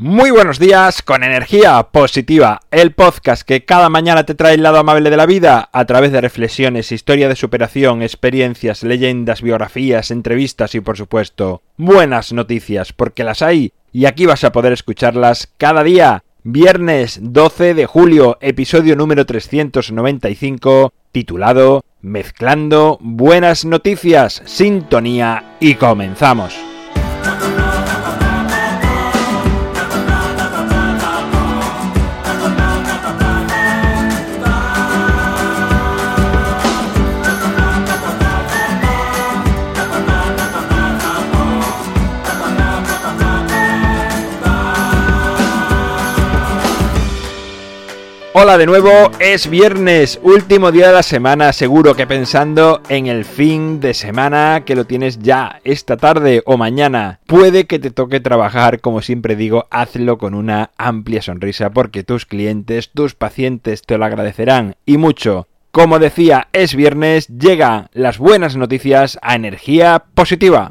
Muy buenos días con energía positiva, el podcast que cada mañana te trae el lado amable de la vida a través de reflexiones, historia de superación, experiencias, leyendas, biografías, entrevistas y por supuesto buenas noticias porque las hay y aquí vas a poder escucharlas cada día. Viernes 12 de julio, episodio número 395, titulado Mezclando buenas noticias, sintonía y comenzamos. Hola de nuevo, es viernes, último día de la semana, seguro que pensando en el fin de semana que lo tienes ya esta tarde o mañana. Puede que te toque trabajar, como siempre digo, hazlo con una amplia sonrisa porque tus clientes, tus pacientes te lo agradecerán y mucho. Como decía, es viernes, llegan las buenas noticias a energía positiva.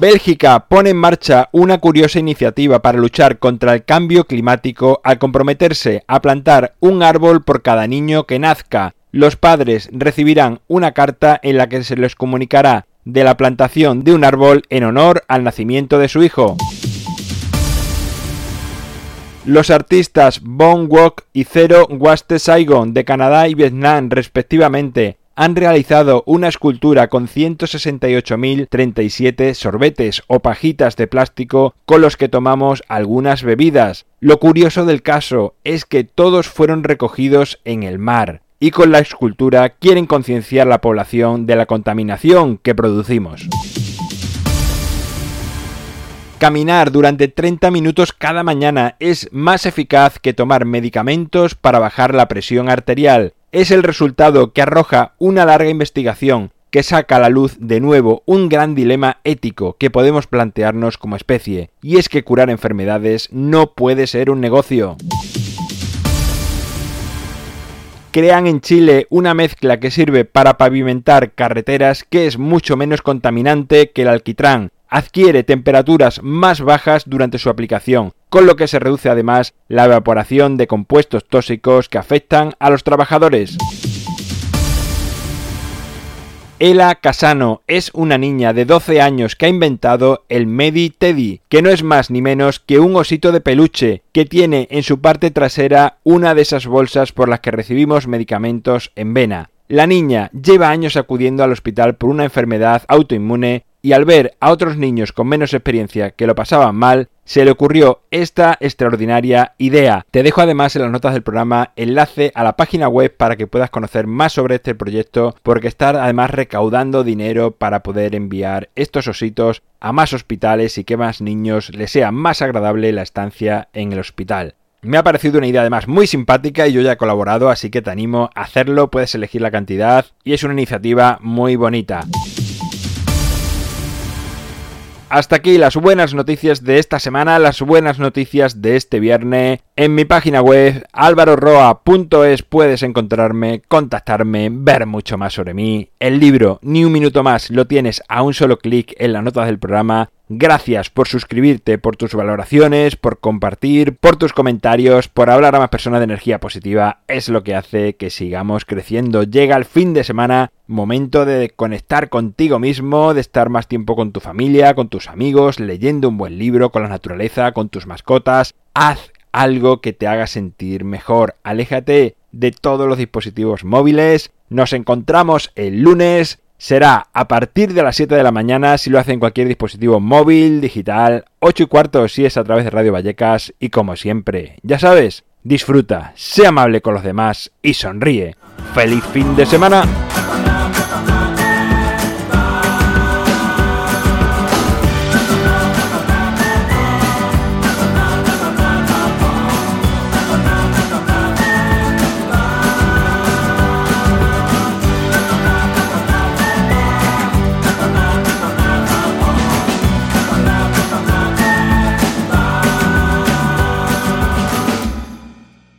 Bélgica pone en marcha una curiosa iniciativa para luchar contra el cambio climático al comprometerse a plantar un árbol por cada niño que nazca. Los padres recibirán una carta en la que se les comunicará de la plantación de un árbol en honor al nacimiento de su hijo. Los artistas Bon Wok y Zero Waste Saigon de Canadá y Vietnam respectivamente han realizado una escultura con 168.037 sorbetes o pajitas de plástico con los que tomamos algunas bebidas. Lo curioso del caso es que todos fueron recogidos en el mar y con la escultura quieren concienciar la población de la contaminación que producimos. Caminar durante 30 minutos cada mañana es más eficaz que tomar medicamentos para bajar la presión arterial es el resultado que arroja una larga investigación que saca a la luz de nuevo un gran dilema ético que podemos plantearnos como especie, y es que curar enfermedades no puede ser un negocio. Crean en Chile una mezcla que sirve para pavimentar carreteras que es mucho menos contaminante que el alquitrán, adquiere temperaturas más bajas durante su aplicación, con lo que se reduce además la evaporación de compuestos tóxicos que afectan a los trabajadores. Ela Casano es una niña de 12 años que ha inventado el Medi Teddy, que no es más ni menos que un osito de peluche que tiene en su parte trasera una de esas bolsas por las que recibimos medicamentos en vena. La niña lleva años acudiendo al hospital por una enfermedad autoinmune y al ver a otros niños con menos experiencia que lo pasaban mal, se le ocurrió esta extraordinaria idea. Te dejo además en las notas del programa enlace a la página web para que puedas conocer más sobre este proyecto, porque está además recaudando dinero para poder enviar estos ositos a más hospitales y que más niños les sea más agradable la estancia en el hospital. Me ha parecido una idea además muy simpática y yo ya he colaborado, así que te animo a hacerlo, puedes elegir la cantidad y es una iniciativa muy bonita. Hasta aquí las buenas noticias de esta semana, las buenas noticias de este viernes. En mi página web alvaroroa.es puedes encontrarme, contactarme, ver mucho más sobre mí. El libro Ni un minuto más lo tienes a un solo clic en las notas del programa Gracias por suscribirte, por tus valoraciones, por compartir, por tus comentarios, por hablar a más personas de energía positiva. Es lo que hace que sigamos creciendo. Llega el fin de semana, momento de conectar contigo mismo, de estar más tiempo con tu familia, con tus amigos, leyendo un buen libro, con la naturaleza, con tus mascotas. Haz algo que te haga sentir mejor. Aléjate de todos los dispositivos móviles. Nos encontramos el lunes será a partir de las 7 de la mañana si lo hace en cualquier dispositivo móvil, digital, 8 y cuarto si es a través de Radio Vallecas y como siempre, ya sabes, disfruta, sea amable con los demás y sonríe. ¡Feliz fin de semana!